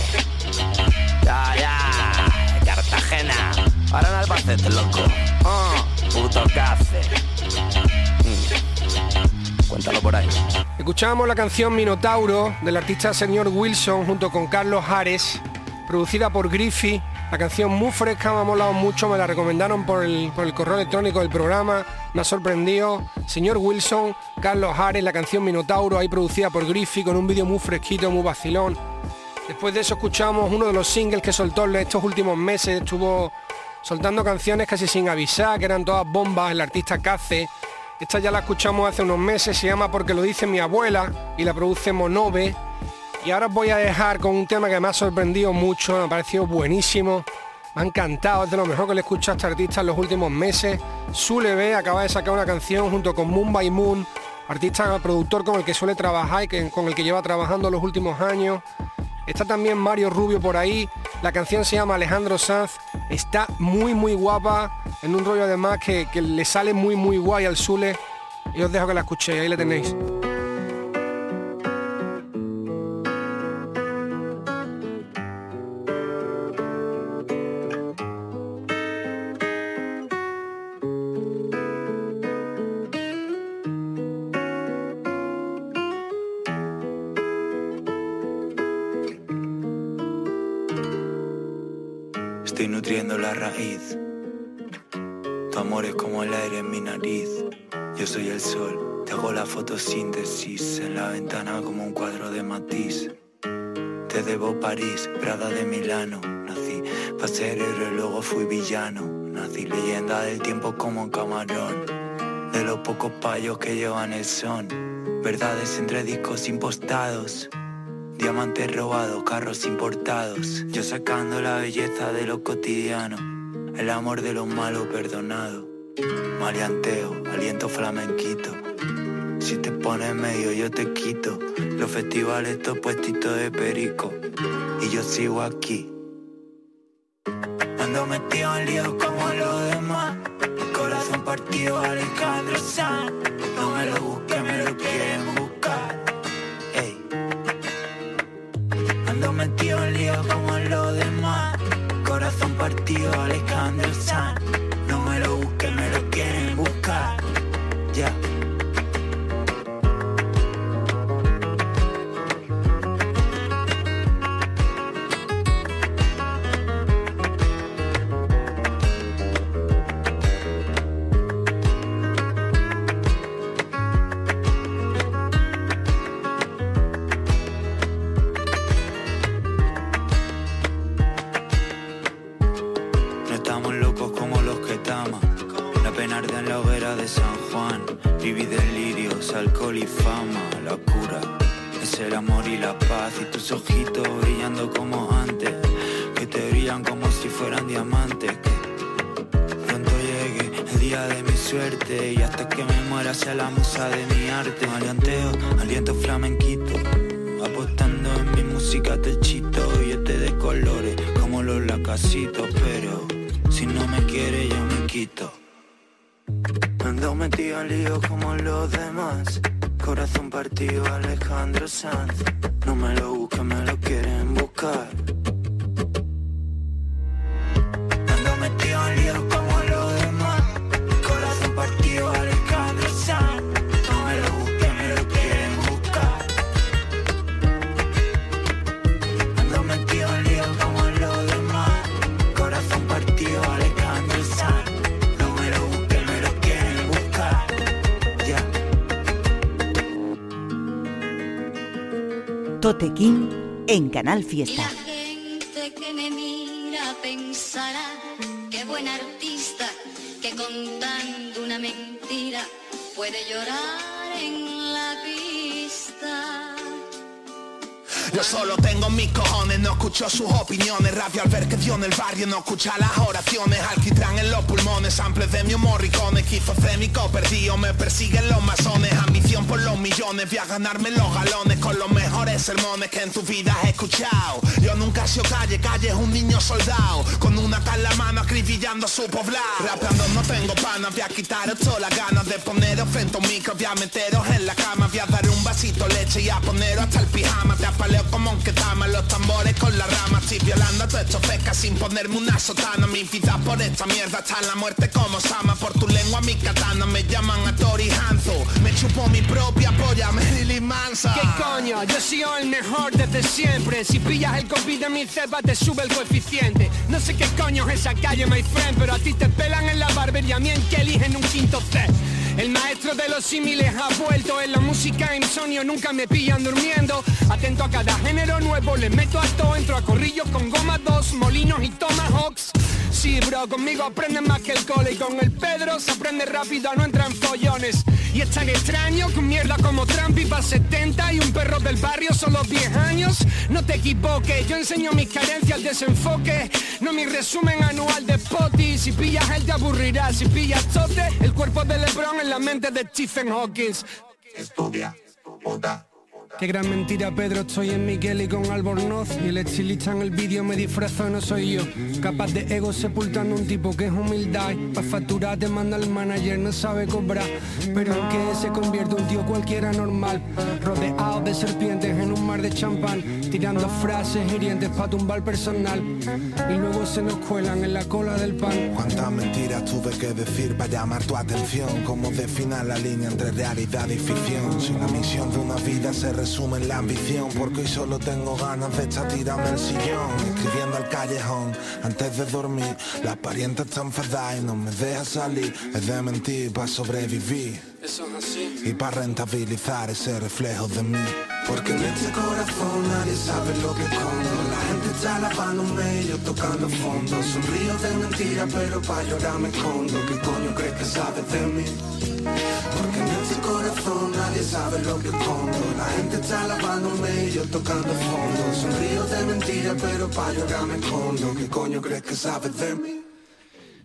Ya, ya, Cartagena. Ahora en Albacete, loco. Ah, puto café. Mm. Cuéntalo por ahí. Escuchábamos la canción Minotauro del artista señor Wilson junto con Carlos Ares, producida por Griffy. La canción muy fresca, me ha molado mucho, me la recomendaron por el, por el correo electrónico del programa, me ha sorprendido. Señor Wilson, Carlos Ares, la canción Minotauro, ahí producida por Griffy, con un vídeo muy fresquito, muy vacilón. Después de eso escuchamos uno de los singles que soltó en estos últimos meses, estuvo soltando canciones casi sin avisar, que eran todas bombas, el artista Cace. Esta ya la escuchamos hace unos meses, se llama Porque lo dice mi abuela y la produce Monove. Y ahora os voy a dejar con un tema que me ha sorprendido mucho, me ha parecido buenísimo. Me ha encantado, es de lo mejor que le he escuchado a este artista en los últimos meses. Sule B acaba de sacar una canción junto con Moon by Moon, artista productor con el que suele trabajar y con el que lleva trabajando los últimos años. Está también Mario Rubio por ahí. La canción se llama Alejandro Sanz. Está muy muy guapa. En un rollo además que, que le sale muy muy guay al Sule. Y os dejo que la escuchéis. Ahí la tenéis. Nutriendo la raíz. Tu amor es como el aire en mi nariz. Yo soy el sol, te hago la fotosíntesis en la ventana como un cuadro de matiz. Te debo París, Prada de Milano. Nací para ser héroe, luego fui villano. Nací leyenda del tiempo como un camarón. De los pocos payos que llevan el son. Verdades entre discos impostados. Diamantes robados, carros importados. Yo sacando la belleza de lo cotidiano. El amor de lo malo perdonado. Maleanteo, aliento flamenquito. Si te pones medio yo te quito. Los festivales estos puestitos de perico. Y yo sigo aquí. Ando metido en líos como los demás. El corazón partido, Alejandro Sanz. No me lo busques, me lo quieren Corazón partido, Alejandro Sanz. Como antes. Que te brillan como si fueran diamantes. Pronto llegue el día de mi suerte. Y hasta que me muera sea la musa de mi arte. Maleanteo, aliento flamenquito. Apostando en mi música techito. Y este de colores como los lacasitos. Pero si no me quiere yo me quito. Ando metido en lío como los demás. Corazón partido, Alejandro Sanz. No me lo busquen, me lo quieren buscar. Tote King en Canal Fiesta. La gente que me mira pensará qué buen artista que contando una mentira puede llorar Yo solo tengo mis cojones, no escucho sus opiniones. Rabia al ver que Dios en el barrio no escucha las oraciones. Alquitrán en los pulmones, samples de mi morricones Esquizofrénico perdido, me persiguen los masones. Ambición por los millones, voy a ganarme los galones Con los mejores sermones que en tu vida has escuchado. Yo nunca he sido calle, calle es un niño soldado. Con una la mano acribillando su poblado. Rapeando no tengo panas, voy a quitaros todas las ganas De poneros frente a un micro, voy a meteros en la cama Voy a dar un vasito leche y a poneros hasta el pijama Te apaleo como que tama los tambores con la rama. Estoy violando a tu esto feca sin ponerme una sotana. Mi vida por esta mierda en la muerte como Sama Por tu lengua mi katana me llaman a Tori Hanzo. Me chupo mi propia polla, Marilyn Mansa. ¿Qué coño? Yo soy el mejor desde siempre. Si pillas el COVID de mi cepa te sube el coeficiente. No sé qué coño es esa calle, my friend Pero a ti te pelan en la barbería, a mí en que eligen un quinto C el maestro de los símiles ha vuelto en la música insomnio, nunca me pillan durmiendo. Atento a cada género nuevo, le meto a todo, entro a corrillos con goma dos, molinos y tomahawks. Sí, bro, conmigo aprenden más que el cole y con el Pedro se aprende rápido, no entra en follones. Y es tan extraño que mierda como Trump iba 70 y un perro del barrio solo 10 años. No te equivoques, yo enseño mis carencias al desenfoque, no mi resumen anual de Spotify. Si pillas él te aburrirá, si pillas tote, el cuerpo de Lebron en la mente de Stephen Hawking. Estudia, oda, Qué gran mentira, Pedro, estoy en Miguel y con Albornoz. Y el estilista en el vídeo me disfrazo, no soy yo. Capaz de ego sepultando un tipo que es humildad. Pa' facturar te manda el manager, no sabe cobrar. Pero en que se convierte un tío cualquiera normal. Rodeado de serpientes en un mar de champán. Tirando frases hirientes pa' tumbar personal. Y luego se nos cuelan en la cola del pan. Cuántas mentiras tuve que decir para llamar tu atención Cómo definir la línea entre realidad y ficción Si la misión de una vida se resume en la ambición Porque hoy solo tengo ganas de estar tirando el sillón Escribiendo al callejón antes de dormir. La parienta está enfadada y no me deja salir Es de mentir para sobrevivir Y para rentabilizar ese reflejo de mí. Porque en este corazón nadie sabe lo que escondo. La gente está lavándome y yo tocando fondo. Sonrío de mentira pero pa' llorar me escondo. ¿Qué coño crees que sabes de mí? Porque en este corazón nadie sabe lo que escondo. La gente está lavándome y yo tocando fondo. Sonrío de mentira pero pa' llorar me escondo. ¿Qué coño crees que sabes de mí?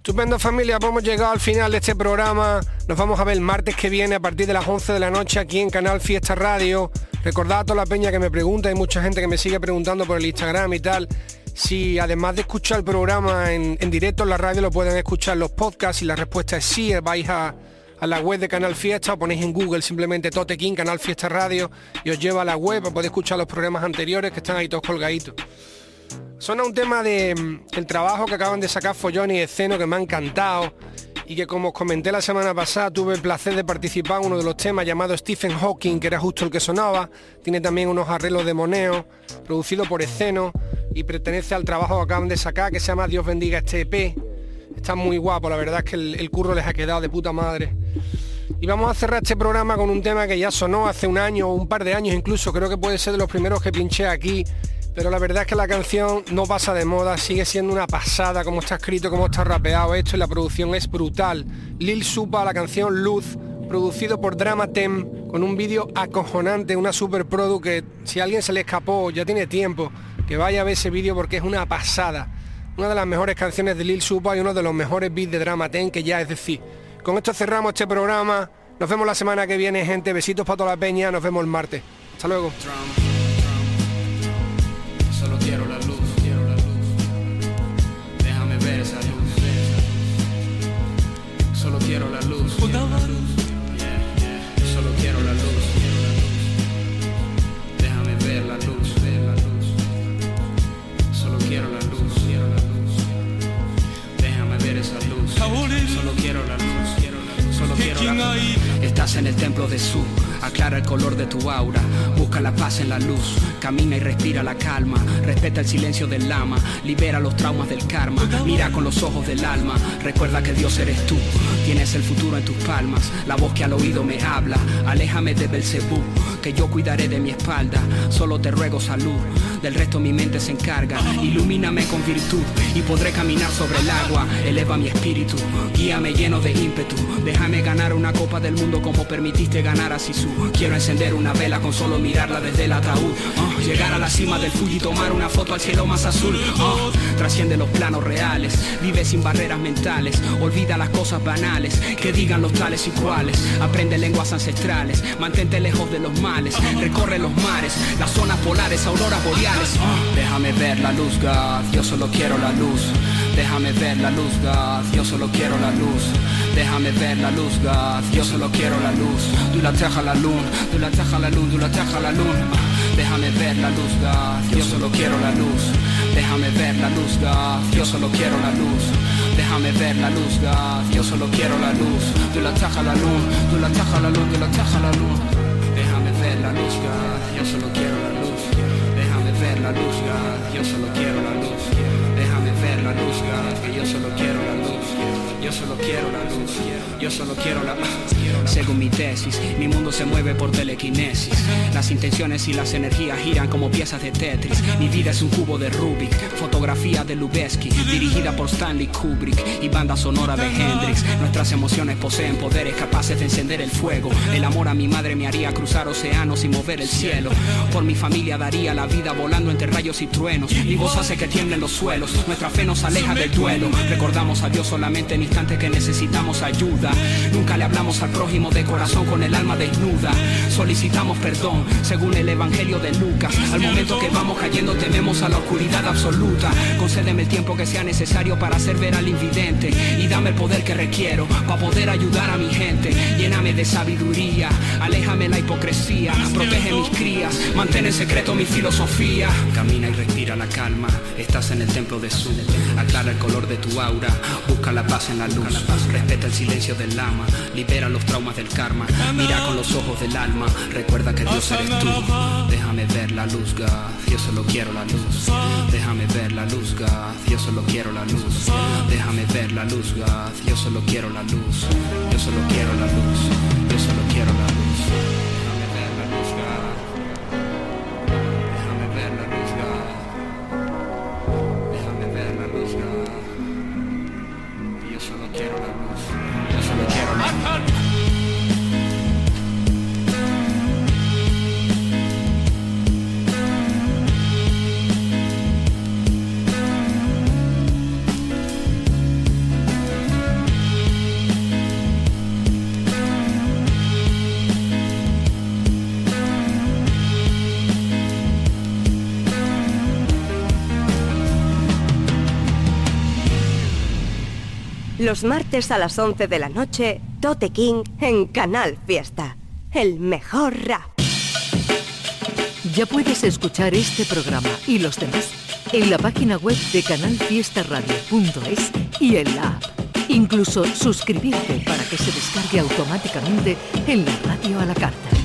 Estupendo familia, hemos llegado al final de este programa. Nos vamos a ver el martes que viene a partir de las 11 de la noche aquí en Canal Fiesta Radio. Recordad a toda la peña que me pregunta, hay mucha gente que me sigue preguntando por el Instagram y tal. Si además de escuchar el programa en, en directo en la radio lo pueden escuchar los podcasts y la respuesta es sí, vais a, a la web de Canal Fiesta o ponéis en Google simplemente Tote King, Canal Fiesta Radio y os lleva a la web, podéis escuchar los programas anteriores que están ahí todos colgaditos. Suena un tema de mm, el trabajo que acaban de sacar Follón y Esceno que me ha encantado y que como os comenté la semana pasada tuve el placer de participar en uno de los temas llamado Stephen Hawking, que era justo el que sonaba. Tiene también unos arreglos de moneo, producido por Esceno y pertenece al trabajo que acaban de sacar que se llama Dios bendiga este EP. Está muy guapo, la verdad es que el, el curro les ha quedado de puta madre. Y vamos a cerrar este programa con un tema que ya sonó hace un año, un par de años incluso, creo que puede ser de los primeros que pinché aquí, pero la verdad es que la canción no pasa de moda, sigue siendo una pasada, como está escrito, como está rapeado esto y la producción es brutal. Lil Supa, la canción Luz, producido por Dramatem, con un vídeo acojonante, una super produ que si a alguien se le escapó, ya tiene tiempo, que vaya a ver ese vídeo porque es una pasada. Una de las mejores canciones de Lil Supa y uno de los mejores beats de Dramatem que ya es decir. Con esto cerramos este programa. Nos vemos la semana que viene, gente. Besitos para toda la peña. Nos vemos el martes. Hasta luego. Solo quiero la luz, quiero la luz. Déjame ver esa luz. Solo quiero la luz. quiero la luz. Yeah, yeah. Solo quiero la luz. quiero la luz. Déjame ver la luz, ver la luz. Solo quiero la luz, quiero la luz. Déjame ver esa luz. Solo quiero la luz, quiero la luz. Solo quiero la luz. Estás en el templo de Su, aclara el color de tu aura, busca la paz en la luz, camina y respira la calma, respeta el silencio del lama, libera los traumas del karma, mira con los ojos del alma, recuerda que Dios eres tú, tienes el futuro en tus palmas, la voz que al oído me habla, aléjame de Belcebú, que yo cuidaré de mi espalda, solo te ruego salud, del resto mi mente se encarga, ilumíname con virtud y podré caminar sobre el agua, eleva mi espíritu, guíame lleno de ímpetu, déjame ganar una copa del mundo como permitiste ganar a Sisu, quiero encender una vela con solo mirarla desde el ataúd, ah, llegar a la cima del Fuji y tomar una foto al cielo más azul, ah, trasciende los planos reales, vive sin barreras mentales, olvida las cosas banales, que digan los tales y cuales, aprende lenguas ancestrales, mantente lejos de los males, recorre los mares, las zonas polares, auroras boreales, ah, déjame ver la luz, God, yo solo quiero la luz, déjame ver la luz, God, yo solo quiero la luz, déjame ver la luz, God, yo solo quiero la luz, tú la teja la luz, tú la teja la luz, tú la la luz, déjame ver la luz, God, yo solo quiero la luz, déjame ver la luz, God, yo solo quiero la luz, déjame ver la luz, God, yo solo quiero la luz, tú la teja la luz, tú la teja la luz, tú la teja la luz, déjame ver la luz, God, yo solo quiero la luz, déjame ver la luz, God, yo solo quiero la luz, luz, yo solo quiero la luz, yo solo quiero la luz, yo solo quiero la según mi tesis, mi mundo se mueve por telequinesis. Las intenciones y las energías giran como piezas de Tetris. Mi vida es un cubo de Rubik, fotografía de Lubeski, dirigida por Stanley Kubrick y banda sonora de Hendrix. Nuestras emociones poseen poderes capaces de encender el fuego. El amor a mi madre me haría cruzar océanos y mover el cielo. Por mi familia daría la vida volando entre rayos y truenos. Mi voz hace que tiemblen los suelos. Nuestra fe aleja del duelo. Recordamos a Dios solamente en instantes que necesitamos ayuda. Nunca le hablamos al prójimo de corazón con el alma desnuda. Solicitamos perdón según el Evangelio de Lucas. Al momento que vamos cayendo tememos a la oscuridad absoluta. Concédeme el tiempo que sea necesario para hacer ver al invidente y dame el poder que requiero para poder ayudar a mi gente. Lléname de sabiduría, aléjame la hipocresía, protege mis crías, mantén en secreto mi filosofía. Camina y respira la calma, estás en el templo de Su. Aclara el color de tu aura, busca la paz en la luz, respeta el silencio del lama, libera los traumas del karma, mira con los ojos del alma, recuerda que Dios eres tú. Déjame ver la luz, God, yo solo quiero la luz. Déjame ver la luz, God, yo solo quiero la luz. Déjame ver la luz, God, yo solo quiero la luz. Yo solo quiero la luz, yo solo quiero la luz. Los martes a las 11 de la noche, Tote King en Canal Fiesta. El mejor rap. Ya puedes escuchar este programa y los demás en la página web de canalfiestaradio.es y en la app. Incluso suscribirte para que se descargue automáticamente en la radio a la carta.